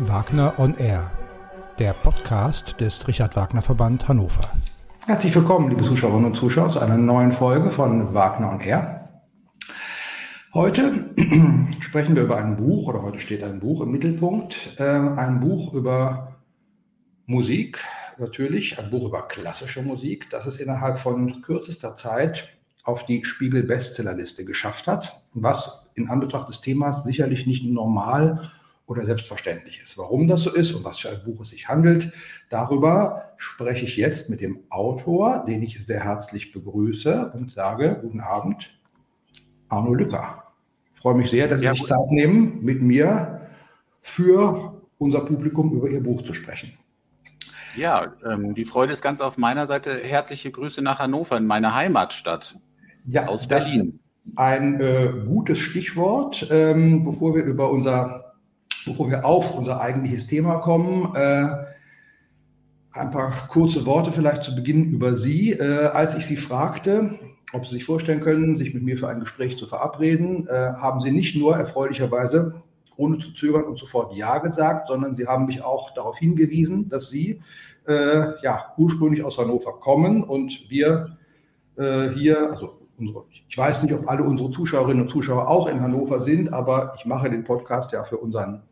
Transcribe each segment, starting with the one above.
Wagner on Air, der Podcast des Richard Wagner Verband Hannover. Herzlich willkommen, liebe Zuschauerinnen und Zuschauer, zu einer neuen Folge von Wagner on Air. Heute sprechen wir über ein Buch, oder heute steht ein Buch im Mittelpunkt, äh, ein Buch über Musik, natürlich, ein Buch über klassische Musik, das es innerhalb von kürzester Zeit auf die Spiegel-Bestsellerliste geschafft hat, was in Anbetracht des Themas sicherlich nicht normal oder selbstverständlich ist. Warum das so ist und was für ein Buch es sich handelt, darüber spreche ich jetzt mit dem Autor, den ich sehr herzlich begrüße und sage, guten Abend, Arno Lücker. Ich freue mich sehr, dass Sie ja, sich Zeit nehmen, mit mir für unser Publikum über Ihr Buch zu sprechen. Ja, ähm, die Freude ist ganz auf meiner Seite. Herzliche Grüße nach Hannover, in meine Heimatstadt ja, aus Berlin. Ein äh, gutes Stichwort, ähm, bevor wir über unser bevor wir auf unser eigentliches Thema kommen, äh, ein paar kurze Worte vielleicht zu Beginn über Sie. Äh, als ich Sie fragte, ob Sie sich vorstellen können, sich mit mir für ein Gespräch zu verabreden, äh, haben Sie nicht nur erfreulicherweise ohne zu zögern und sofort Ja gesagt, sondern Sie haben mich auch darauf hingewiesen, dass Sie äh, ja ursprünglich aus Hannover kommen und wir äh, hier, also ich weiß nicht, ob alle unsere Zuschauerinnen und Zuschauer auch in Hannover sind, aber ich mache den Podcast ja für unseren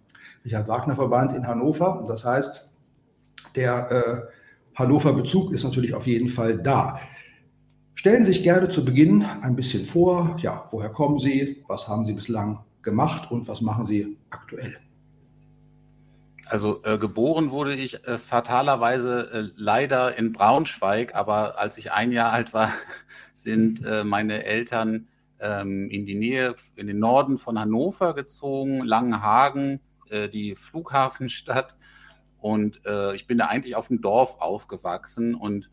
Richard Wagner Verband in Hannover. Das heißt, der äh, Hannover Bezug ist natürlich auf jeden Fall da. Stellen Sie sich gerne zu Beginn ein bisschen vor. Ja, woher kommen Sie? Was haben Sie bislang gemacht und was machen Sie aktuell? Also äh, geboren wurde ich äh, fatalerweise äh, leider in Braunschweig, aber als ich ein Jahr alt war, sind äh, meine Eltern ähm, in die Nähe, in den Norden von Hannover gezogen, Langenhagen, äh, die Flughafenstadt. Und äh, ich bin da eigentlich auf dem Dorf aufgewachsen und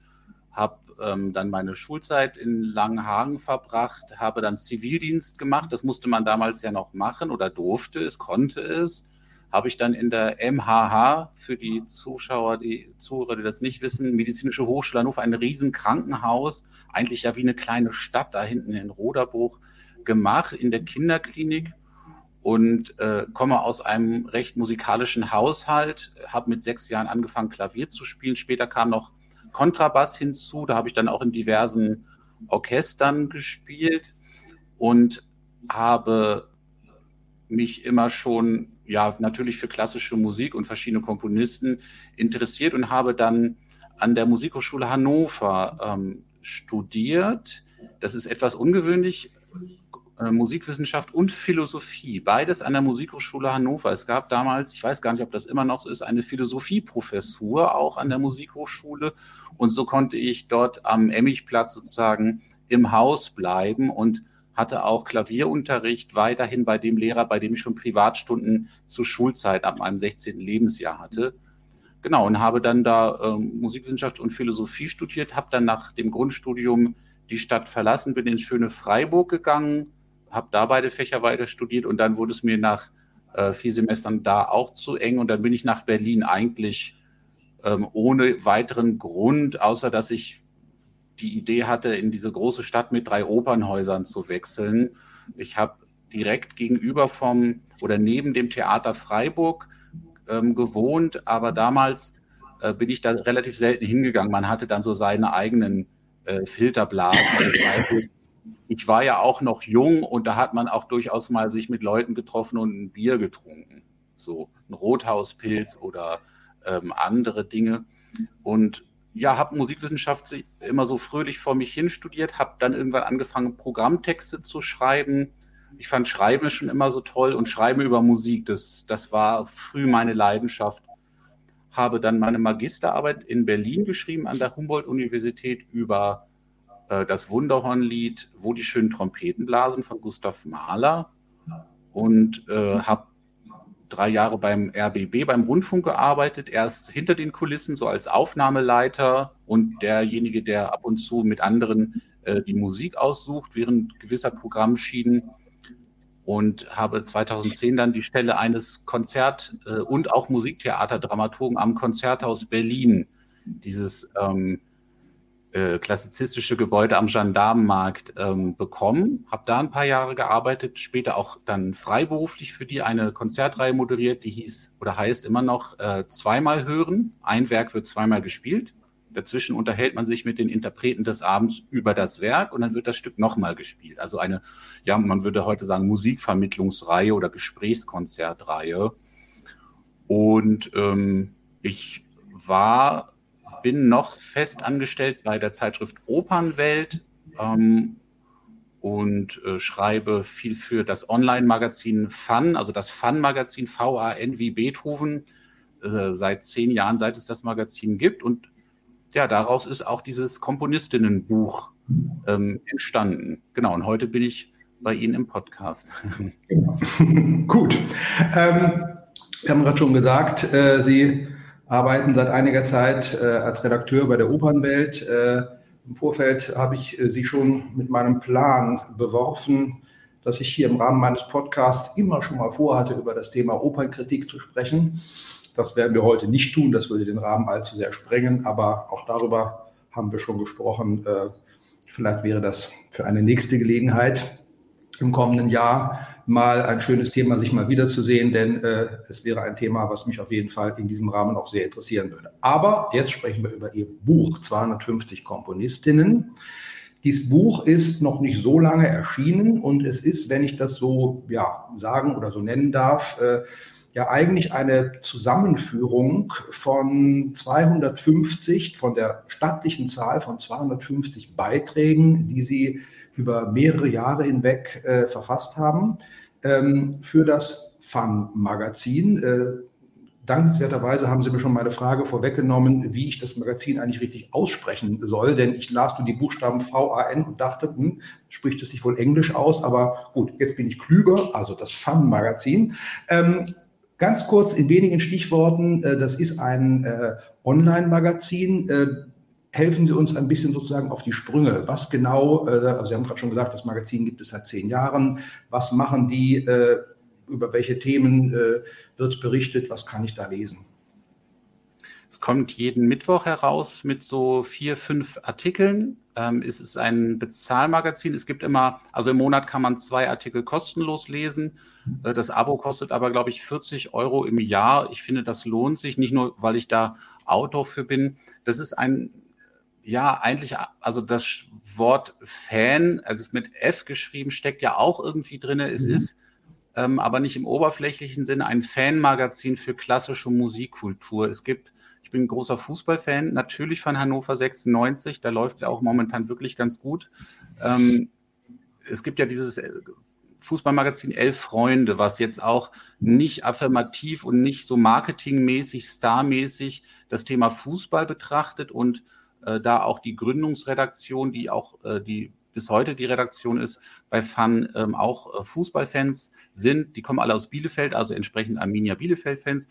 habe ähm, dann meine Schulzeit in Langenhagen verbracht, habe dann Zivildienst gemacht. Das musste man damals ja noch machen oder durfte es, konnte es. Habe ich dann in der MHH für die Zuschauer, die Zuhörer, die das nicht wissen, Medizinische Hochschule Hannover, ein Riesenkrankenhaus, eigentlich ja wie eine kleine Stadt da hinten in Roderbruch gemacht in der Kinderklinik und äh, komme aus einem recht musikalischen Haushalt, habe mit sechs Jahren angefangen, Klavier zu spielen. Später kam noch Kontrabass hinzu, da habe ich dann auch in diversen Orchestern gespielt und habe mich immer schon ja natürlich für klassische Musik und verschiedene Komponisten interessiert und habe dann an der Musikhochschule Hannover ähm, studiert. Das ist etwas ungewöhnlich Musikwissenschaft und Philosophie, beides an der Musikhochschule Hannover. Es gab damals, ich weiß gar nicht, ob das immer noch so ist, eine Philosophieprofessur auch an der Musikhochschule. Und so konnte ich dort am Emmigplatz sozusagen im Haus bleiben und hatte auch Klavierunterricht weiterhin bei dem Lehrer, bei dem ich schon Privatstunden zur Schulzeit ab meinem 16. Lebensjahr hatte. Genau, und habe dann da ähm, Musikwissenschaft und Philosophie studiert, habe dann nach dem Grundstudium die Stadt verlassen, bin ins schöne Freiburg gegangen, habe da beide Fächer weiter studiert und dann wurde es mir nach äh, vier Semestern da auch zu eng und dann bin ich nach Berlin eigentlich ähm, ohne weiteren Grund, außer dass ich die Idee hatte, in diese große Stadt mit drei Opernhäusern zu wechseln. Ich habe direkt gegenüber vom oder neben dem Theater Freiburg ähm, gewohnt, aber damals äh, bin ich da relativ selten hingegangen. Man hatte dann so seine eigenen äh, Filterblasen. Ich war ja auch noch jung und da hat man auch durchaus mal sich mit Leuten getroffen und ein Bier getrunken. So ein Rothauspilz oder ähm, andere Dinge. Und ja, habe Musikwissenschaft immer so fröhlich vor mich hin studiert, habe dann irgendwann angefangen, Programmtexte zu schreiben. Ich fand Schreiben schon immer so toll und Schreiben über Musik, das, das war früh meine Leidenschaft. Habe dann meine Magisterarbeit in Berlin geschrieben an der Humboldt-Universität über äh, das Wunderhornlied Wo die schönen Trompeten blasen von Gustav Mahler. Und äh, habe drei Jahre beim RBB, beim Rundfunk gearbeitet, erst hinter den Kulissen, so als Aufnahmeleiter. Und derjenige, der ab und zu mit anderen äh, die Musik aussucht während gewisser Programmschienen. Und habe 2010 dann die Stelle eines Konzert- äh, und auch Musiktheaterdramaturgen am Konzerthaus Berlin, dieses ähm, äh, klassizistische Gebäude am Gendarmenmarkt ähm, bekommen, habe da ein paar Jahre gearbeitet, später auch dann freiberuflich für die eine Konzertreihe moderiert, die hieß oder heißt immer noch äh, zweimal hören. Ein Werk wird zweimal gespielt. Dazwischen unterhält man sich mit den Interpreten des Abends über das Werk und dann wird das Stück nochmal gespielt. Also eine, ja, man würde heute sagen, Musikvermittlungsreihe oder Gesprächskonzertreihe. Und ähm, ich war, bin noch fest angestellt bei der Zeitschrift Opernwelt ähm, und äh, schreibe viel für das Online-Magazin Fun, also das Fun-Magazin VAN wie Beethoven, äh, seit zehn Jahren, seit es das Magazin gibt. Und ja, daraus ist auch dieses Komponistinnenbuch ähm, entstanden. Genau, und heute bin ich bei Ihnen im Podcast. Genau. Gut. Ähm, wir haben gerade schon gesagt, äh, Sie arbeiten seit einiger Zeit äh, als Redakteur bei der Opernwelt. Äh, Im Vorfeld habe ich äh, Sie schon mit meinem Plan beworfen, dass ich hier im Rahmen meines Podcasts immer schon mal vorhatte, über das Thema Opernkritik zu sprechen. Das werden wir heute nicht tun, das würde den Rahmen allzu sehr sprengen, aber auch darüber haben wir schon gesprochen. Äh, vielleicht wäre das für eine nächste Gelegenheit im kommenden Jahr mal ein schönes Thema, sich mal wiederzusehen, denn äh, es wäre ein Thema, was mich auf jeden Fall in diesem Rahmen auch sehr interessieren würde. Aber jetzt sprechen wir über Ihr Buch 250 Komponistinnen. Dieses Buch ist noch nicht so lange erschienen und es ist, wenn ich das so ja, sagen oder so nennen darf, äh, ja eigentlich eine Zusammenführung von 250, von der stattlichen Zahl von 250 Beiträgen, die sie über mehrere Jahre hinweg äh, verfasst haben, ähm, für das Fun-Magazin. Äh, dankenswerterweise haben Sie mir schon meine Frage vorweggenommen, wie ich das Magazin eigentlich richtig aussprechen soll, denn ich las nur die Buchstaben V-A-N und dachte, hm, spricht es sich wohl Englisch aus, aber gut, jetzt bin ich klüger, also das Fun-Magazin. Ähm, Ganz kurz in wenigen Stichworten, äh, das ist ein äh, Online-Magazin. Äh, helfen Sie uns ein bisschen sozusagen auf die Sprünge. Was genau, also Sie haben gerade schon gesagt, das Magazin gibt es seit zehn Jahren. Was machen die? Über welche Themen wird berichtet? Was kann ich da lesen? Es kommt jeden Mittwoch heraus mit so vier, fünf Artikeln. Ähm, es ist ein Bezahlmagazin. Es gibt immer, also im Monat kann man zwei Artikel kostenlos lesen. Äh, das Abo kostet aber, glaube ich, 40 Euro im Jahr. Ich finde, das lohnt sich, nicht nur, weil ich da Autor für bin. Das ist ein, ja, eigentlich, also das Wort Fan, also es ist mit F geschrieben, steckt ja auch irgendwie drin. Es mhm. ist ähm, aber nicht im oberflächlichen Sinne ein Fanmagazin für klassische Musikkultur. Es gibt bin großer Fußballfan, natürlich von Hannover 96, da läuft es ja auch momentan wirklich ganz gut. Ähm, es gibt ja dieses äh, Fußballmagazin Elf Freunde, was jetzt auch nicht affirmativ und nicht so marketingmäßig, starmäßig das Thema Fußball betrachtet und äh, da auch die Gründungsredaktion, die auch äh, die bis heute die Redaktion ist, bei Fun ähm, auch äh, Fußballfans sind. Die kommen alle aus Bielefeld, also entsprechend Arminia Bielefeld-Fans,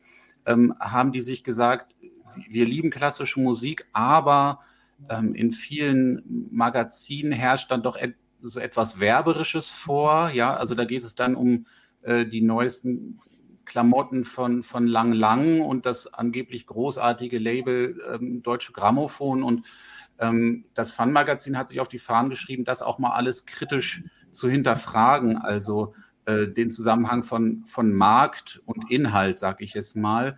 ähm, haben die sich gesagt, wir lieben klassische Musik, aber ähm, in vielen Magazinen herrscht dann doch et so etwas Werberisches vor. Ja, also da geht es dann um äh, die neuesten Klamotten von, von Lang Lang und das angeblich großartige Label ähm, Deutsche Grammophon. Und ähm, das Fun-Magazin hat sich auf die Fahnen geschrieben, das auch mal alles kritisch zu hinterfragen. Also äh, den Zusammenhang von, von Markt und Inhalt, sage ich jetzt mal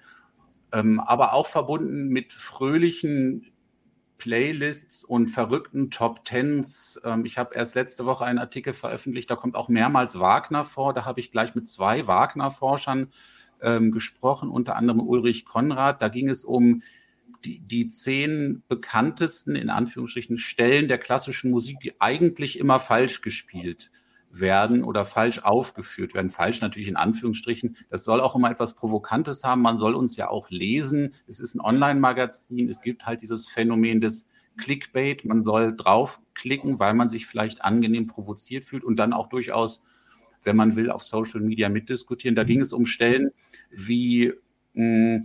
ähm, aber auch verbunden mit fröhlichen Playlists und verrückten Top Tens. Ähm, ich habe erst letzte Woche einen Artikel veröffentlicht, da kommt auch mehrmals Wagner vor. Da habe ich gleich mit zwei Wagner-Forschern ähm, gesprochen, unter anderem Ulrich Konrad. Da ging es um die, die zehn bekanntesten, in Anführungsstrichen, Stellen der klassischen Musik, die eigentlich immer falsch gespielt werden oder falsch aufgeführt werden. Falsch natürlich in Anführungsstrichen. Das soll auch immer etwas Provokantes haben. Man soll uns ja auch lesen. Es ist ein Online-Magazin. Es gibt halt dieses Phänomen des Clickbait. Man soll draufklicken, weil man sich vielleicht angenehm provoziert fühlt und dann auch durchaus, wenn man will, auf Social Media mitdiskutieren. Da ging es um Stellen wie, hm,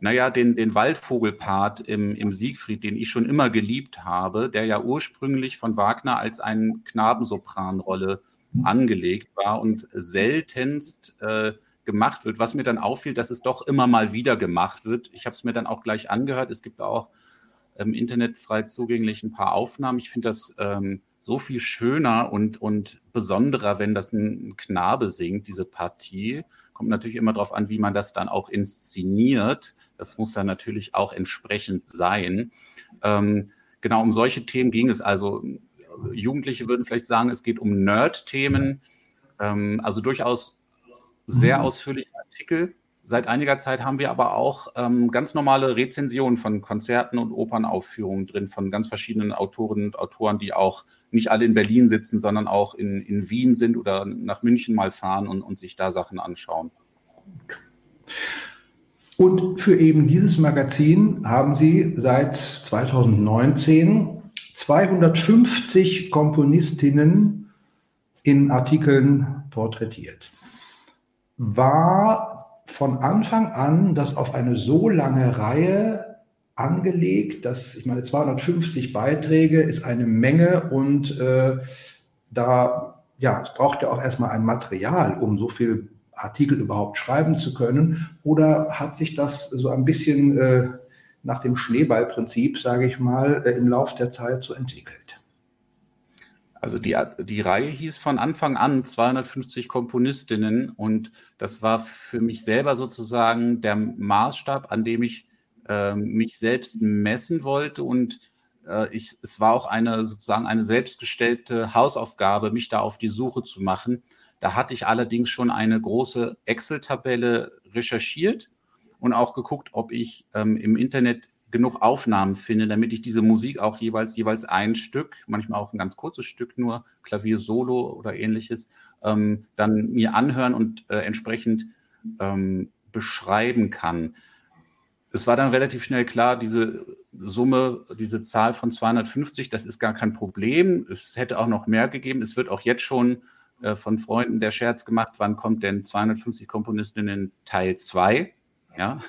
naja, den, den Waldvogelpart im, im Siegfried, den ich schon immer geliebt habe, der ja ursprünglich von Wagner als eine Knabensopranrolle angelegt war und seltenst äh, gemacht wird. Was mir dann auffiel, dass es doch immer mal wieder gemacht wird. Ich habe es mir dann auch gleich angehört. Es gibt auch im Internet frei zugänglich ein paar Aufnahmen. Ich finde das ähm, so viel schöner und, und besonderer, wenn das ein Knabe singt, diese Partie. Kommt natürlich immer darauf an, wie man das dann auch inszeniert. Das muss dann natürlich auch entsprechend sein. Ähm, genau um solche Themen ging es. Also Jugendliche würden vielleicht sagen, es geht um Nerd-Themen. Ähm, also durchaus sehr mhm. ausführliche Artikel Seit einiger Zeit haben wir aber auch ähm, ganz normale Rezensionen von Konzerten und Opernaufführungen drin, von ganz verschiedenen Autorinnen und Autoren, die auch nicht alle in Berlin sitzen, sondern auch in, in Wien sind oder nach München mal fahren und, und sich da Sachen anschauen. Und für eben dieses Magazin haben Sie seit 2019 250 Komponistinnen in Artikeln porträtiert. War von Anfang an das auf eine so lange Reihe angelegt, dass ich meine 250 Beiträge ist eine Menge und äh, da ja, es braucht ja auch erstmal ein Material, um so viel Artikel überhaupt schreiben zu können. Oder hat sich das so ein bisschen äh, nach dem Schneeballprinzip, sage ich mal, äh, im Laufe der Zeit so entwickelt? Also die, die Reihe hieß von Anfang an 250 Komponistinnen und das war für mich selber sozusagen der Maßstab, an dem ich äh, mich selbst messen wollte und äh, ich, es war auch eine sozusagen eine selbstgestellte Hausaufgabe, mich da auf die Suche zu machen. Da hatte ich allerdings schon eine große Excel-Tabelle recherchiert und auch geguckt, ob ich ähm, im Internet genug Aufnahmen finde, damit ich diese Musik auch jeweils, jeweils ein Stück, manchmal auch ein ganz kurzes Stück nur, Klavier Solo oder ähnliches, ähm, dann mir anhören und äh, entsprechend ähm, beschreiben kann. Es war dann relativ schnell klar, diese Summe, diese Zahl von 250, das ist gar kein Problem. Es hätte auch noch mehr gegeben. Es wird auch jetzt schon äh, von Freunden der Scherz gemacht, wann kommt denn 250 Komponistinnen Teil 2? Ja,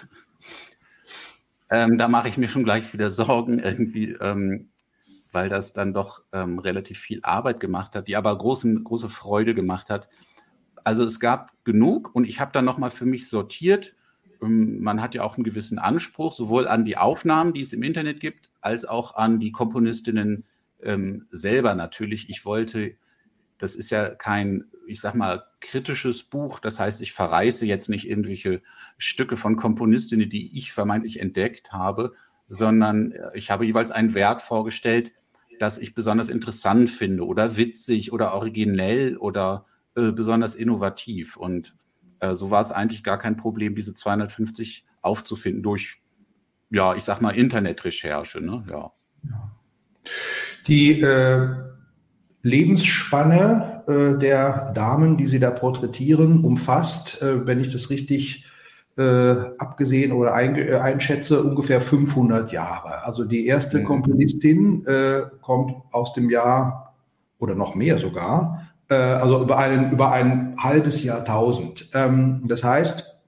ähm, da mache ich mir schon gleich wieder Sorgen irgendwie, ähm, weil das dann doch ähm, relativ viel Arbeit gemacht hat, die aber großen, große Freude gemacht hat. Also es gab genug und ich habe dann nochmal für mich sortiert. Ähm, man hat ja auch einen gewissen Anspruch, sowohl an die Aufnahmen, die es im Internet gibt, als auch an die Komponistinnen ähm, selber natürlich. Ich wollte, das ist ja kein ich sag mal, kritisches Buch. Das heißt, ich verreiße jetzt nicht irgendwelche Stücke von Komponistinnen, die ich vermeintlich entdeckt habe, sondern äh, ich habe jeweils ein Werk vorgestellt, das ich besonders interessant finde oder witzig oder originell oder äh, besonders innovativ. Und äh, so war es eigentlich gar kein Problem, diese 250 aufzufinden durch, ja, ich sag mal, Internetrecherche. Ne? Ja. Die äh, Lebensspanne äh, der Damen, die Sie da porträtieren, umfasst, äh, wenn ich das richtig äh, abgesehen oder äh, einschätze, ungefähr 500 Jahre. Also die erste mhm. Komponistin äh, kommt aus dem Jahr oder noch mehr sogar, also über, einen, über ein halbes Jahrtausend. Ähm, das heißt,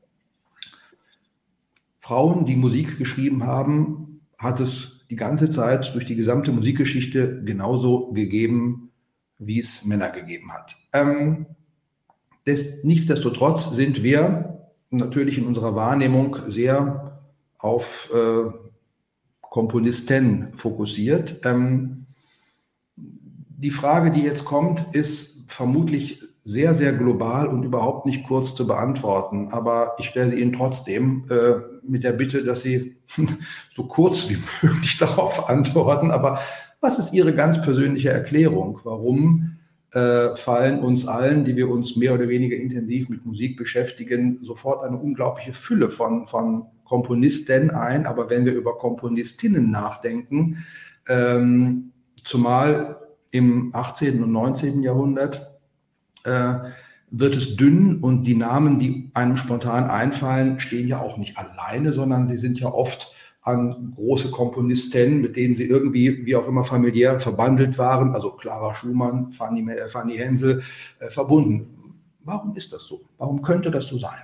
Frauen, die Musik geschrieben haben, hat es die ganze Zeit durch die gesamte Musikgeschichte genauso gegeben wie es Männer gegeben hat. Ähm, des, nichtsdestotrotz sind wir natürlich in unserer Wahrnehmung sehr auf äh, Komponisten fokussiert. Ähm, die Frage, die jetzt kommt, ist vermutlich sehr, sehr global und überhaupt nicht kurz zu beantworten. Aber ich stelle Ihnen trotzdem äh, mit der Bitte, dass Sie so kurz wie möglich darauf antworten. Aber was ist Ihre ganz persönliche Erklärung? Warum äh, fallen uns allen, die wir uns mehr oder weniger intensiv mit Musik beschäftigen, sofort eine unglaubliche Fülle von, von Komponisten ein? Aber wenn wir über Komponistinnen nachdenken, ähm, zumal im 18. und 19. Jahrhundert, äh, wird es dünn und die Namen, die einem spontan einfallen, stehen ja auch nicht alleine, sondern sie sind ja oft an große Komponisten, mit denen sie irgendwie, wie auch immer, familiär verbandelt waren, also Clara Schumann, Fanny, äh, Fanny Hensel, äh, verbunden. Warum ist das so? Warum könnte das so sein?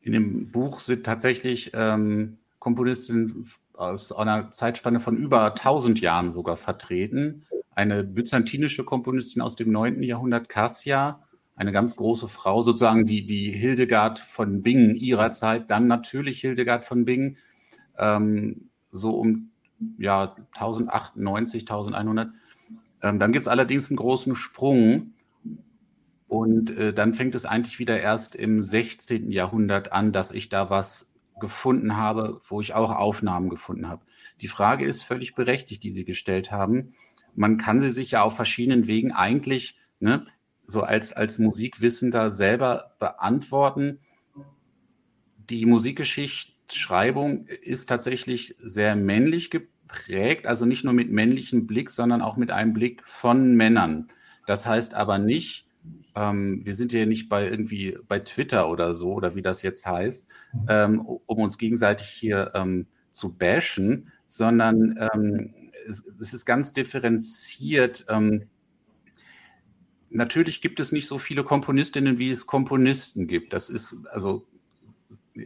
In dem Buch sind tatsächlich ähm, Komponistinnen aus einer Zeitspanne von über 1000 Jahren sogar vertreten. Eine byzantinische Komponistin aus dem 9. Jahrhundert, Cassia, eine ganz große Frau, sozusagen die, die Hildegard von Bingen ihrer Zeit, dann natürlich Hildegard von Bingen, ähm, so um ja 1098, 1100. Ähm, dann gibt es allerdings einen großen Sprung. Und äh, dann fängt es eigentlich wieder erst im 16. Jahrhundert an, dass ich da was gefunden habe, wo ich auch Aufnahmen gefunden habe. Die Frage ist völlig berechtigt, die Sie gestellt haben. Man kann sie sich ja auf verschiedenen Wegen eigentlich ne, so als, als Musikwissender selber beantworten. Die Musikgeschichtsschreibung ist tatsächlich sehr männlich geprägt, also nicht nur mit männlichem Blick, sondern auch mit einem Blick von Männern. Das heißt aber nicht, ähm, wir sind ja nicht bei irgendwie bei Twitter oder so, oder wie das jetzt heißt, ähm, um uns gegenseitig hier ähm, zu bashen, sondern ähm, es, es, ist ganz differenziert. Ähm, natürlich gibt es nicht so viele Komponistinnen, wie es Komponisten gibt. Das ist also,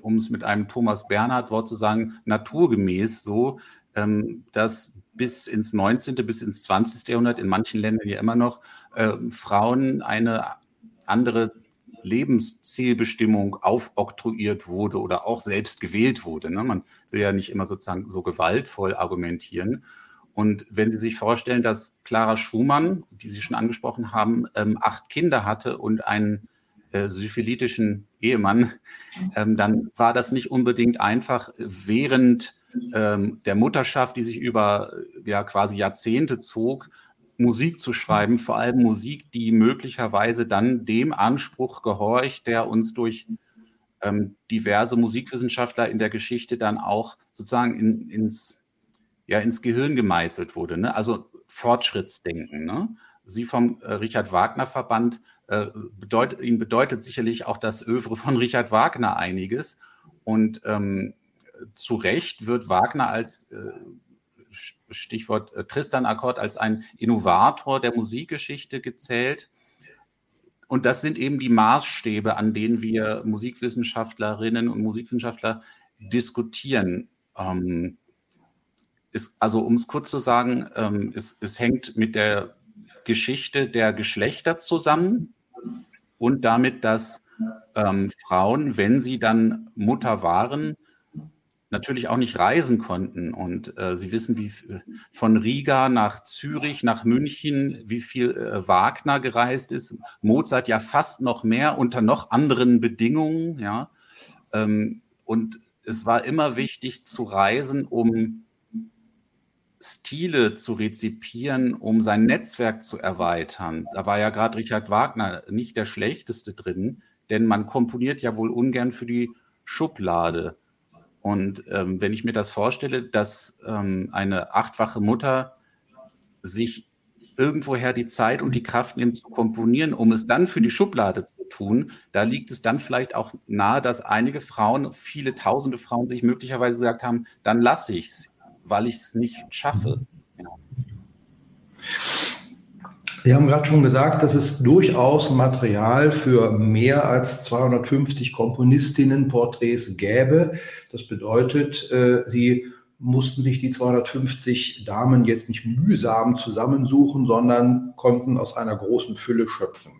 um es mit einem Thomas Bernhard-Wort zu sagen, naturgemäß so, ähm, dass bis ins 19., bis ins 20. Jahrhundert, in manchen Ländern ja immer noch, äh, Frauen eine andere Lebenszielbestimmung aufoktroyiert wurde oder auch selbst gewählt wurde. Ne? Man will ja nicht immer sozusagen so gewaltvoll argumentieren. Und wenn Sie sich vorstellen, dass Clara Schumann, die Sie schon angesprochen haben, ähm, acht Kinder hatte und einen äh, syphilitischen Ehemann, ähm, dann war das nicht unbedingt einfach während ähm, der Mutterschaft, die sich über ja quasi Jahrzehnte zog, Musik zu schreiben, vor allem Musik, die möglicherweise dann dem Anspruch gehorcht, der uns durch ähm, diverse Musikwissenschaftler in der Geschichte dann auch sozusagen in, ins ja ins Gehirn gemeißelt wurde. Ne? Also Fortschrittsdenken. Ne? Sie vom äh, Richard Wagner Verband, äh, bedeutet, Ihnen bedeutet sicherlich auch das Övre von Richard Wagner einiges. Und ähm, zu Recht wird Wagner als äh, Stichwort äh, Tristan-Akkord als ein Innovator der Musikgeschichte gezählt. Und das sind eben die Maßstäbe, an denen wir Musikwissenschaftlerinnen und Musikwissenschaftler diskutieren. Ähm, ist, also um es kurz zu sagen, ähm, es, es hängt mit der Geschichte der Geschlechter zusammen und damit, dass ähm, Frauen, wenn sie dann Mutter waren, natürlich auch nicht reisen konnten. Und äh, Sie wissen, wie von Riga nach Zürich, nach München, wie viel äh, Wagner gereist ist. Mozart ja fast noch mehr unter noch anderen Bedingungen. Ja, ähm, und es war immer wichtig zu reisen, um Stile zu rezipieren, um sein Netzwerk zu erweitern. Da war ja gerade Richard Wagner nicht der schlechteste drin, denn man komponiert ja wohl ungern für die Schublade. Und ähm, wenn ich mir das vorstelle, dass ähm, eine achtfache Mutter sich irgendwoher die Zeit und die Kraft nimmt zu komponieren, um es dann für die Schublade zu tun, da liegt es dann vielleicht auch nahe, dass einige Frauen, viele tausende Frauen sich möglicherweise gesagt haben, dann lasse ich es weil ich es nicht schaffe. Ja. Sie haben gerade schon gesagt, dass es durchaus Material für mehr als 250 Komponistinnen-Porträts gäbe. Das bedeutet, äh, Sie mussten sich die 250 Damen jetzt nicht mühsam zusammensuchen, sondern konnten aus einer großen Fülle schöpfen.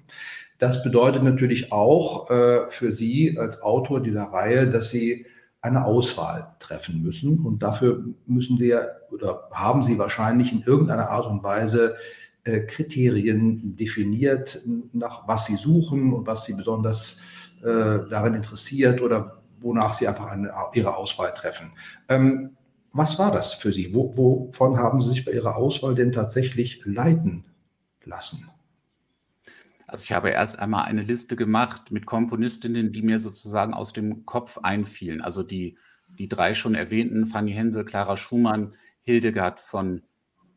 Das bedeutet natürlich auch äh, für Sie als Autor dieser Reihe, dass Sie eine Auswahl treffen müssen. Und dafür müssen Sie oder haben Sie wahrscheinlich in irgendeiner Art und Weise äh, Kriterien definiert, nach was Sie suchen und was Sie besonders äh, darin interessiert oder wonach Sie einfach eine, Ihre Auswahl treffen. Ähm, was war das für Sie? Wo, wovon haben Sie sich bei Ihrer Auswahl denn tatsächlich leiten lassen? Also ich habe erst einmal eine Liste gemacht mit Komponistinnen, die mir sozusagen aus dem Kopf einfielen. Also die, die drei schon erwähnten, Fanny Hensel, Clara Schumann, Hildegard von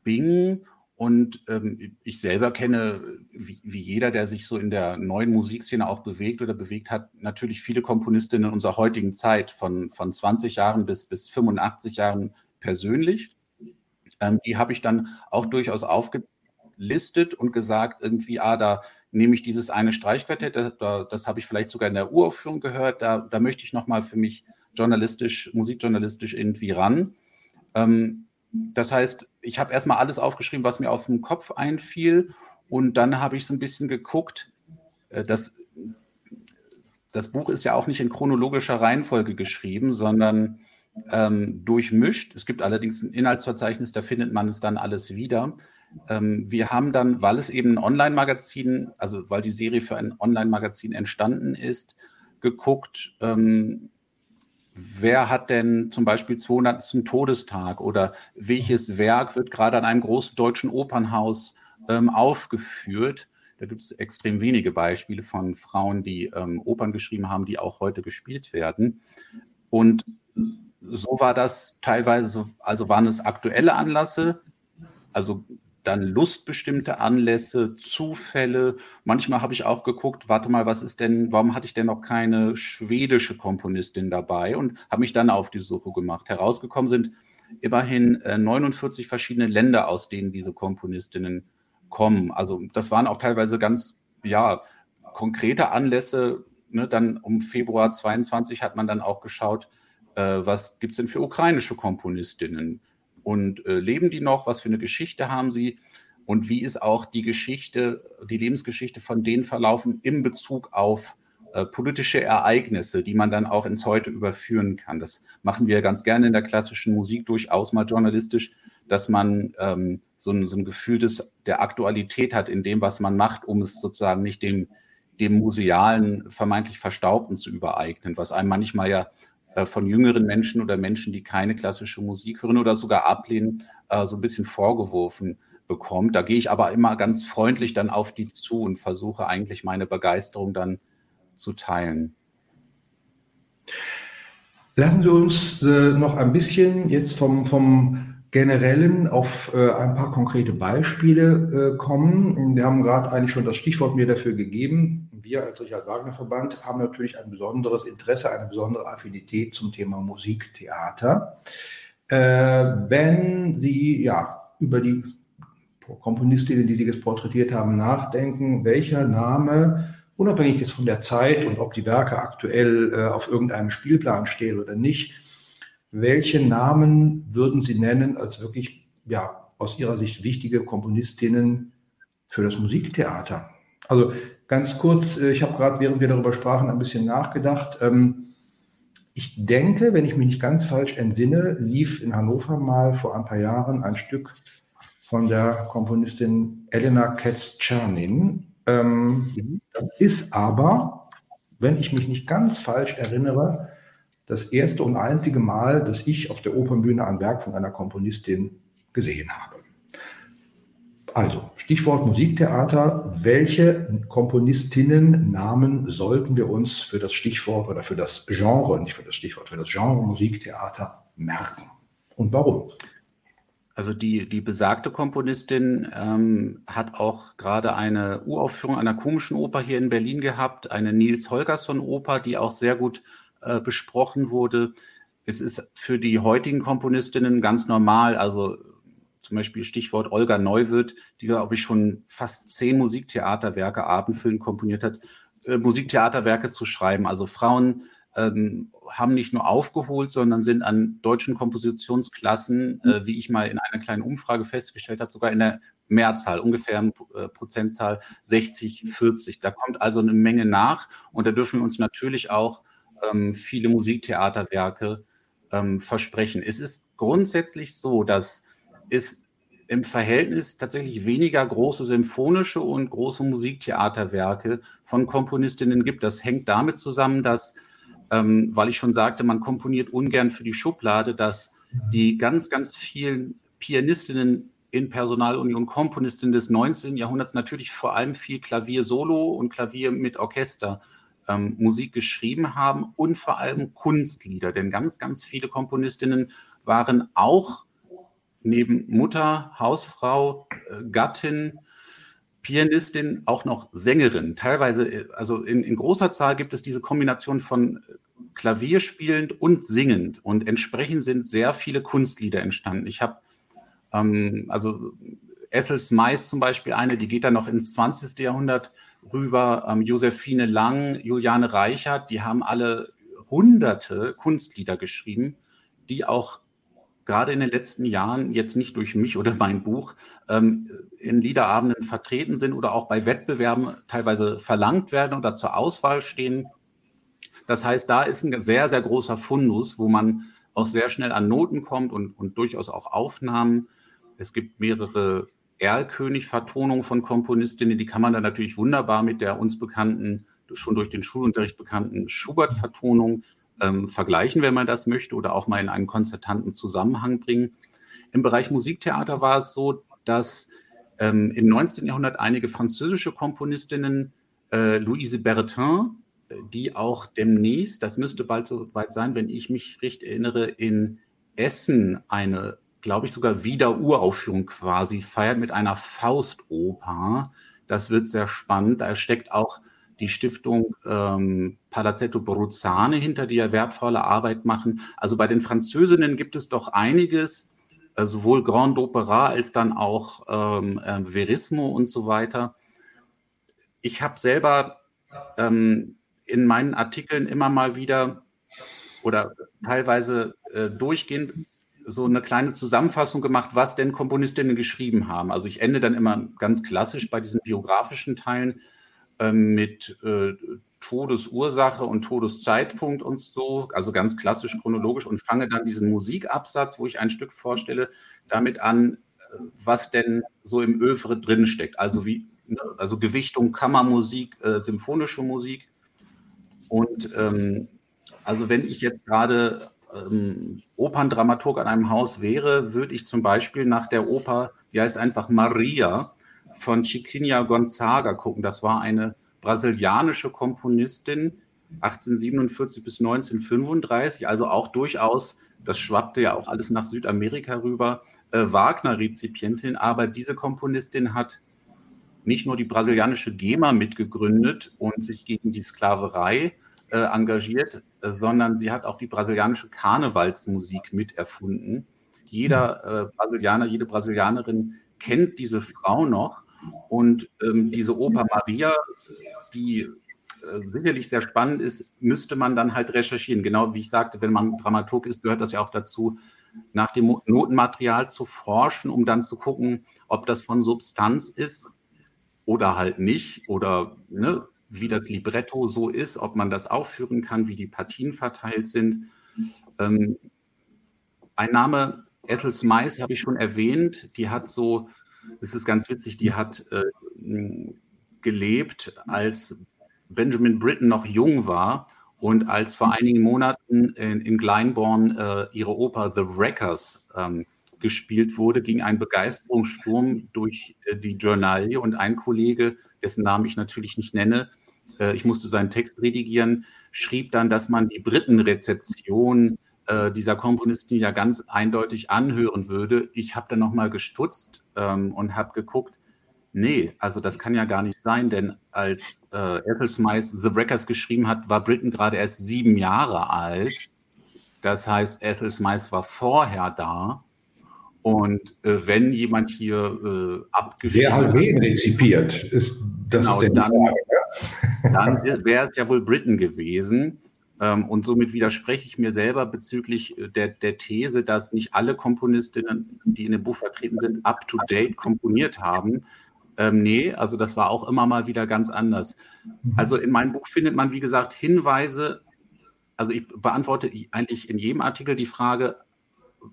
Bingen. Und ähm, ich selber kenne, wie, wie jeder, der sich so in der neuen Musikszene auch bewegt oder bewegt hat, natürlich viele Komponistinnen unserer heutigen Zeit, von, von 20 Jahren bis, bis 85 Jahren persönlich. Ähm, die habe ich dann auch durchaus aufgelistet und gesagt, irgendwie, ah, da nehme ich dieses eine Streichquartett, das, das habe ich vielleicht sogar in der Uraufführung gehört, da, da möchte ich nochmal für mich journalistisch, musikjournalistisch irgendwie ran. Ähm, das heißt, ich habe erstmal alles aufgeschrieben, was mir auf dem Kopf einfiel und dann habe ich so ein bisschen geguckt, äh, das, das Buch ist ja auch nicht in chronologischer Reihenfolge geschrieben, sondern ähm, durchmischt. Es gibt allerdings ein Inhaltsverzeichnis, da findet man es dann alles wieder. Ähm, wir haben dann, weil es eben ein Online-Magazin, also weil die Serie für ein Online-Magazin entstanden ist, geguckt, ähm, wer hat denn zum Beispiel 200. Todestag oder welches Werk wird gerade an einem großen deutschen Opernhaus ähm, aufgeführt. Da gibt es extrem wenige Beispiele von Frauen, die ähm, Opern geschrieben haben, die auch heute gespielt werden. Und so war das teilweise, also waren es aktuelle Anlässe, also dann lustbestimmte Anlässe, Zufälle. Manchmal habe ich auch geguckt, warte mal, was ist denn, warum hatte ich denn noch keine schwedische Komponistin dabei und habe mich dann auf die Suche gemacht. Herausgekommen sind immerhin äh, 49 verschiedene Länder, aus denen diese Komponistinnen kommen. Also das waren auch teilweise ganz, ja, konkrete Anlässe. Ne? Dann um Februar 22 hat man dann auch geschaut, äh, was gibt es denn für ukrainische Komponistinnen? Und äh, leben die noch? Was für eine Geschichte haben sie? Und wie ist auch die Geschichte, die Lebensgeschichte von denen verlaufen in Bezug auf äh, politische Ereignisse, die man dann auch ins Heute überführen kann? Das machen wir ganz gerne in der klassischen Musik durchaus mal journalistisch, dass man ähm, so, ein, so ein Gefühl des, der Aktualität hat in dem, was man macht, um es sozusagen nicht dem, dem musealen, vermeintlich Verstaubten zu übereignen, was einem manchmal ja äh, von jüngeren Menschen oder Menschen, die keine klassische Musik hören oder sogar ablehnen, äh, so ein bisschen vorgeworfen bekommt. Da gehe ich aber immer ganz freundlich dann auf die zu und versuche eigentlich meine Begeisterung dann zu teilen. Lassen Sie uns äh, noch ein bisschen jetzt vom, vom Generellen auf äh, ein paar konkrete Beispiele äh, kommen. Wir haben gerade eigentlich schon das Stichwort mir dafür gegeben. Wir als Richard Wagner Verband haben natürlich ein besonderes Interesse, eine besondere Affinität zum Thema Musiktheater. Äh, wenn Sie ja über die Komponistinnen, die Sie jetzt porträtiert haben, nachdenken, welcher Name unabhängig ist von der Zeit und ob die Werke aktuell äh, auf irgendeinem Spielplan stehen oder nicht, welche Namen würden Sie nennen als wirklich, ja, aus Ihrer Sicht wichtige Komponistinnen für das Musiktheater? Also ganz kurz, äh, ich habe gerade, während wir darüber sprachen, ein bisschen nachgedacht. Ähm, ich denke, wenn ich mich nicht ganz falsch entsinne, lief in Hannover mal vor ein paar Jahren ein Stück von der Komponistin Elena Katz-Czernin. Ähm, mhm. das ist aber, wenn ich mich nicht ganz falsch erinnere, das erste und einzige Mal, dass ich auf der Opernbühne ein Werk von einer Komponistin gesehen habe. Also, Stichwort Musiktheater. Welche Komponistinnen-Namen sollten wir uns für das Stichwort oder für das Genre, nicht für das Stichwort, für das Genre Musiktheater merken? Und warum? Also die, die besagte Komponistin ähm, hat auch gerade eine Uraufführung einer komischen Oper hier in Berlin gehabt, eine Nils Holgersson-Oper, die auch sehr gut äh, besprochen wurde. Es ist für die heutigen Komponistinnen ganz normal, also zum Beispiel Stichwort Olga Neuwirth, die, glaube ich, schon fast zehn Musiktheaterwerke, Abendfilm komponiert hat, äh, Musiktheaterwerke zu schreiben. Also Frauen ähm, haben nicht nur aufgeholt, sondern sind an deutschen Kompositionsklassen, äh, wie ich mal in einer kleinen Umfrage festgestellt habe, sogar in der Mehrzahl, ungefähr äh, Prozentzahl 60, 40. Da kommt also eine Menge nach und da dürfen wir uns natürlich auch ähm, viele Musiktheaterwerke ähm, versprechen. Es ist grundsätzlich so, dass es im Verhältnis tatsächlich weniger große symphonische und große Musiktheaterwerke von Komponistinnen gibt. Das hängt damit zusammen, dass, ähm, weil ich schon sagte, man komponiert ungern für die Schublade, dass die ganz, ganz vielen Pianistinnen in Personalunion Komponistinnen des 19. Jahrhunderts natürlich vor allem viel Klavier solo und Klavier mit Orchester ähm, Musik geschrieben haben und vor allem Kunstlieder. Denn ganz, ganz viele Komponistinnen waren auch neben Mutter, Hausfrau, äh, Gattin, Pianistin auch noch Sängerin. Teilweise, äh, also in, in großer Zahl gibt es diese Kombination von äh, Klavier spielend und singend. Und entsprechend sind sehr viele Kunstlieder entstanden. Ich habe ähm, also Essels Mais zum Beispiel eine, die geht dann noch ins 20. Jahrhundert rüber. Ähm, Josephine Lang, Juliane Reichert, die haben alle hunderte Kunstlieder geschrieben, die auch gerade in den letzten Jahren jetzt nicht durch mich oder mein Buch ähm, in Liederabenden vertreten sind oder auch bei Wettbewerben teilweise verlangt werden oder zur Auswahl stehen. Das heißt, da ist ein sehr, sehr großer Fundus, wo man auch sehr schnell an Noten kommt und, und durchaus auch Aufnahmen. Es gibt mehrere Erlkönig-Vertonungen von Komponistinnen, die kann man dann natürlich wunderbar mit der uns bekannten, schon durch den Schulunterricht bekannten Schubert-Vertonung ähm, vergleichen, wenn man das möchte, oder auch mal in einen konzertanten Zusammenhang bringen. Im Bereich Musiktheater war es so, dass ähm, im 19. Jahrhundert einige französische Komponistinnen, äh, Louise Bertin, die auch demnächst, das müsste bald so weit sein, wenn ich mich recht erinnere, in Essen eine, glaube ich, sogar Wieder-Uraufführung quasi feiert mit einer Faustoper. Das wird sehr spannend. Da steckt auch die Stiftung ähm, Palazzetto Bruzzane hinter, die ja wertvolle Arbeit machen. Also bei den Französinnen gibt es doch einiges, äh, sowohl Grand Opera als dann auch ähm, äh, Verismo und so weiter. Ich habe selber ähm, in meinen Artikeln immer mal wieder oder teilweise äh, durchgehend so eine kleine Zusammenfassung gemacht, was denn Komponistinnen geschrieben haben. Also ich ende dann immer ganz klassisch bei diesen biografischen Teilen mit äh, Todesursache und Todeszeitpunkt und so, also ganz klassisch chronologisch und fange dann diesen Musikabsatz, wo ich ein Stück vorstelle, damit an, äh, was denn so im Övre drin steckt. Also wie, ne, also Gewichtung, Kammermusik, äh, symphonische Musik und ähm, also wenn ich jetzt gerade ähm, Operndramaturg an einem Haus wäre, würde ich zum Beispiel nach der Oper, die heißt einfach Maria von Chiquinha Gonzaga gucken. Das war eine brasilianische Komponistin, 1847 bis 1935, also auch durchaus, das schwappte ja auch alles nach Südamerika rüber, äh, Wagner-Rezipientin, aber diese Komponistin hat nicht nur die brasilianische GEMA mitgegründet und sich gegen die Sklaverei äh, engagiert, äh, sondern sie hat auch die brasilianische Karnevalsmusik miterfunden. Jeder äh, Brasilianer, jede Brasilianerin kennt diese Frau noch und ähm, diese Oper Maria, die äh, sicherlich sehr spannend ist, müsste man dann halt recherchieren. Genau wie ich sagte, wenn man Dramaturg ist, gehört das ja auch dazu, nach dem Notenmaterial zu forschen, um dann zu gucken, ob das von Substanz ist oder halt nicht oder ne, wie das Libretto so ist, ob man das aufführen kann, wie die Partien verteilt sind. Ähm, ein Name, Ethel Smice, habe ich schon erwähnt, die hat so, das ist ganz witzig, die hat äh, gelebt, als Benjamin Britten noch jung war und als vor einigen Monaten in, in Glyndebourne äh, ihre Oper The Wreckers ähm, gespielt wurde, ging ein Begeisterungssturm durch äh, die Journalie und ein Kollege, dessen Namen ich natürlich nicht nenne, äh, ich musste seinen Text redigieren, schrieb dann, dass man die Britenrezeption äh, dieser Komponistin ja ganz eindeutig anhören würde. Ich habe dann nochmal gestutzt ähm, und habe geguckt, nee, also das kann ja gar nicht sein, denn als äh, Ethel Smythe The Wreckers geschrieben hat, war Britain gerade erst sieben Jahre alt. Das heißt, Ethel Smythe war vorher da und äh, wenn jemand hier äh, abgeschrieben Wer halt wen rezipiert, ist das genau, ist dann, dann wäre es ja wohl Britain gewesen. Ähm, und somit widerspreche ich mir selber bezüglich äh, der, der These, dass nicht alle Komponistinnen, die in dem Buch vertreten sind, up-to-date komponiert haben. Ähm, nee, also das war auch immer mal wieder ganz anders. Mhm. Also in meinem Buch findet man, wie gesagt, Hinweise. Also ich beantworte eigentlich in jedem Artikel die Frage,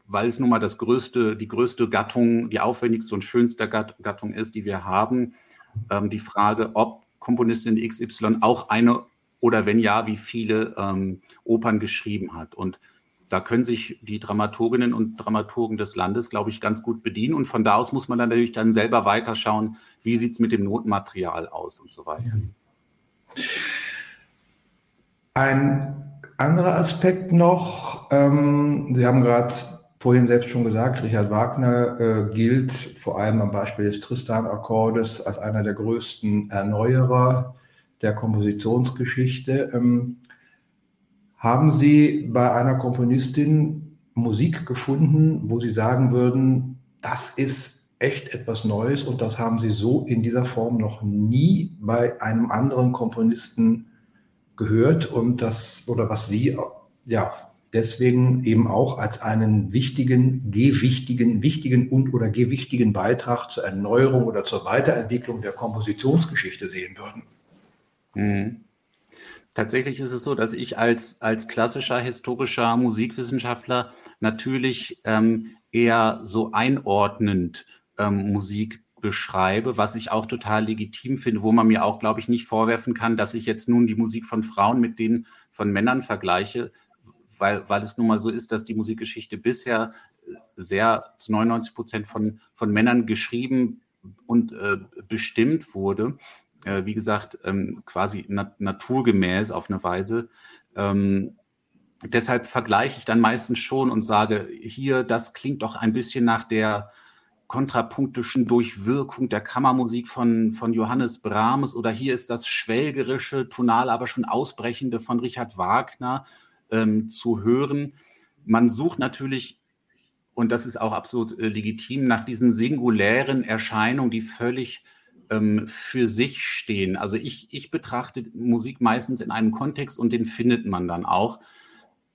weil es nun mal das größte, die größte Gattung, die aufwendigste und schönste Gattung ist, die wir haben, ähm, die Frage, ob Komponistin XY auch eine oder wenn ja, wie viele ähm, Opern geschrieben hat. Und da können sich die Dramaturginnen und Dramaturgen des Landes, glaube ich, ganz gut bedienen. Und von da aus muss man dann natürlich dann selber weiterschauen, wie sieht es mit dem Notenmaterial aus und so weiter. Ein anderer Aspekt noch, ähm, Sie haben gerade vorhin selbst schon gesagt, Richard Wagner äh, gilt vor allem am Beispiel des Tristan-Akkordes als einer der größten Erneuerer der Kompositionsgeschichte. Ähm, haben Sie bei einer Komponistin Musik gefunden, wo Sie sagen würden, das ist echt etwas Neues und das haben Sie so in dieser Form noch nie bei einem anderen Komponisten gehört und das oder was Sie ja deswegen eben auch als einen wichtigen, gewichtigen, wichtigen und oder gewichtigen Beitrag zur Erneuerung oder zur Weiterentwicklung der Kompositionsgeschichte sehen würden. Mhm. Tatsächlich ist es so, dass ich als, als klassischer historischer Musikwissenschaftler natürlich ähm, eher so einordnend ähm, Musik beschreibe, was ich auch total legitim finde, wo man mir auch, glaube ich, nicht vorwerfen kann, dass ich jetzt nun die Musik von Frauen mit denen von Männern vergleiche, weil, weil es nun mal so ist, dass die Musikgeschichte bisher äh, sehr zu 99 Prozent von, von Männern geschrieben und äh, bestimmt wurde. Äh, wie gesagt, ähm, quasi nat naturgemäß auf eine Weise. Ähm, deshalb vergleiche ich dann meistens schon und sage, hier, das klingt doch ein bisschen nach der kontrapunktischen Durchwirkung der Kammermusik von, von Johannes Brahms oder hier ist das schwelgerische, tonal aber schon ausbrechende von Richard Wagner ähm, zu hören. Man sucht natürlich, und das ist auch absolut äh, legitim, nach diesen singulären Erscheinungen, die völlig ähm, für sich stehen. Also ich, ich betrachte Musik meistens in einem Kontext und den findet man dann auch.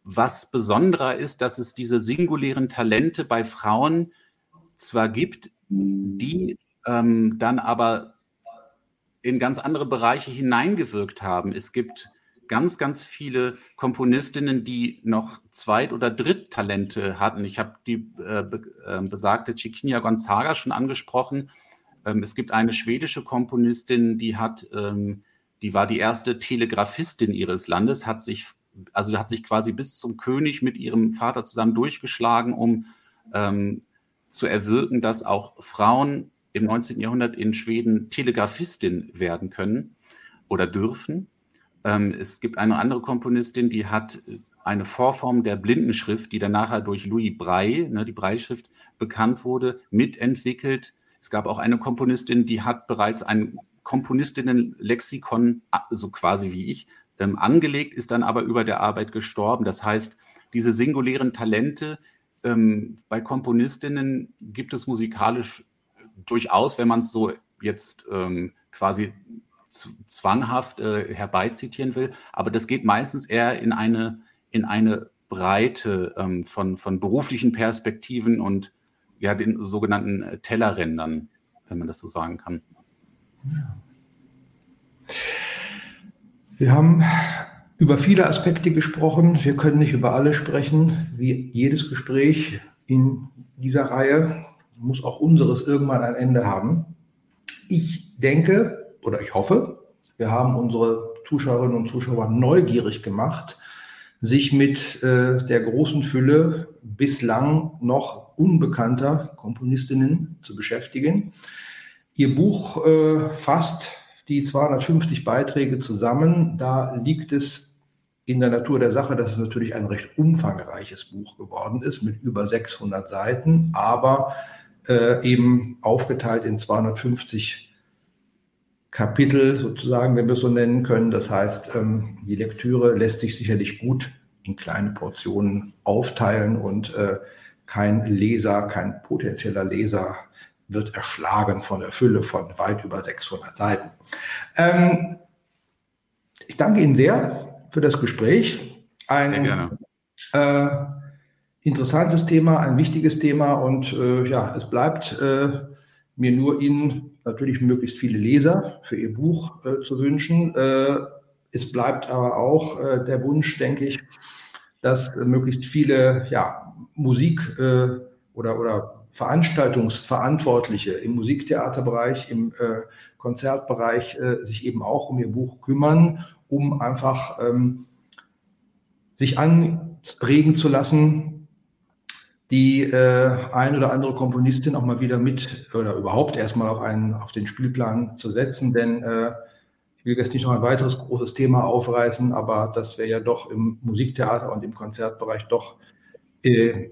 Was besonderer ist, dass es diese singulären Talente bei Frauen zwar gibt, die ähm, dann aber in ganz andere Bereiche hineingewirkt haben. Es gibt ganz, ganz viele Komponistinnen, die noch Zweit- oder Dritttalente hatten. Ich habe die äh, äh, besagte Chiquinha Gonzaga schon angesprochen. Ähm, es gibt eine schwedische Komponistin, die hat, ähm, die war die erste Telegrafistin ihres Landes, hat sich, also hat sich quasi bis zum König mit ihrem Vater zusammen durchgeschlagen, um ähm, zu erwirken, dass auch Frauen im 19. Jahrhundert in Schweden Telegrafistin werden können oder dürfen. Es gibt eine andere Komponistin, die hat eine Vorform der Blindenschrift, die dann nachher durch Louis Braille, ne, die Braille-Schrift, bekannt wurde, mitentwickelt. Es gab auch eine Komponistin, die hat bereits ein Komponistinnen-Lexikon, so quasi wie ich, ähm, angelegt, ist dann aber über der Arbeit gestorben. Das heißt, diese singulären Talente, ähm, bei Komponistinnen gibt es musikalisch durchaus, wenn man es so jetzt ähm, quasi zwanghaft äh, herbeizitieren will, aber das geht meistens eher in eine, in eine Breite ähm, von, von beruflichen Perspektiven und ja, den sogenannten äh, Tellerrändern, wenn man das so sagen kann. Wir haben über viele Aspekte gesprochen. Wir können nicht über alle sprechen. Wie jedes Gespräch in dieser Reihe muss auch unseres irgendwann ein Ende haben. Ich denke oder ich hoffe, wir haben unsere Zuschauerinnen und Zuschauer neugierig gemacht, sich mit äh, der großen Fülle bislang noch unbekannter Komponistinnen zu beschäftigen. Ihr Buch äh, fasst die 250 Beiträge zusammen. Da liegt es in der Natur der Sache, dass es natürlich ein recht umfangreiches Buch geworden ist mit über 600 Seiten, aber äh, eben aufgeteilt in 250 Kapitel sozusagen, wenn wir es so nennen können. Das heißt, ähm, die Lektüre lässt sich sicherlich gut in kleine Portionen aufteilen und äh, kein Leser, kein potenzieller Leser wird erschlagen von der Fülle von weit über 600 Seiten. Ähm, ich danke Ihnen sehr für das Gespräch. Ein äh, interessantes Thema, ein wichtiges Thema und äh, ja, es bleibt äh, mir nur Ihnen natürlich möglichst viele Leser für Ihr Buch äh, zu wünschen. Äh, es bleibt aber auch äh, der Wunsch, denke ich, dass möglichst viele ja, Musik oder, oder Veranstaltungsverantwortliche im Musiktheaterbereich, im äh, Konzertbereich äh, sich eben auch um ihr Buch kümmern um einfach ähm, sich anregen zu lassen, die äh, ein oder andere Komponistin auch mal wieder mit oder überhaupt erstmal auf, einen, auf den Spielplan zu setzen. Denn äh, ich will jetzt nicht noch ein weiteres großes Thema aufreißen, aber das wäre ja doch im Musiktheater und im Konzertbereich doch äh,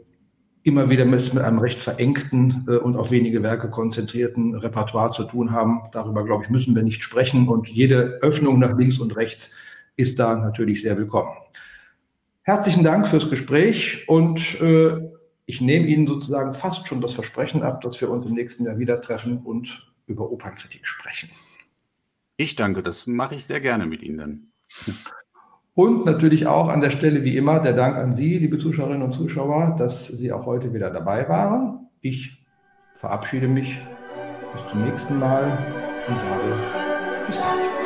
immer wieder mit, mit einem recht verengten äh, und auf wenige Werke konzentrierten Repertoire zu tun haben. Darüber, glaube ich, müssen wir nicht sprechen. Und jede Öffnung nach links und rechts ist da natürlich sehr willkommen. Herzlichen Dank fürs Gespräch und äh, ich nehme Ihnen sozusagen fast schon das Versprechen ab, dass wir uns im nächsten Jahr wieder treffen und über Opernkritik sprechen. Ich danke, das mache ich sehr gerne mit Ihnen dann. Und natürlich auch an der Stelle wie immer der Dank an Sie, liebe Zuschauerinnen und Zuschauer, dass Sie auch heute wieder dabei waren. Ich verabschiede mich bis zum nächsten Mal und sage bis bald.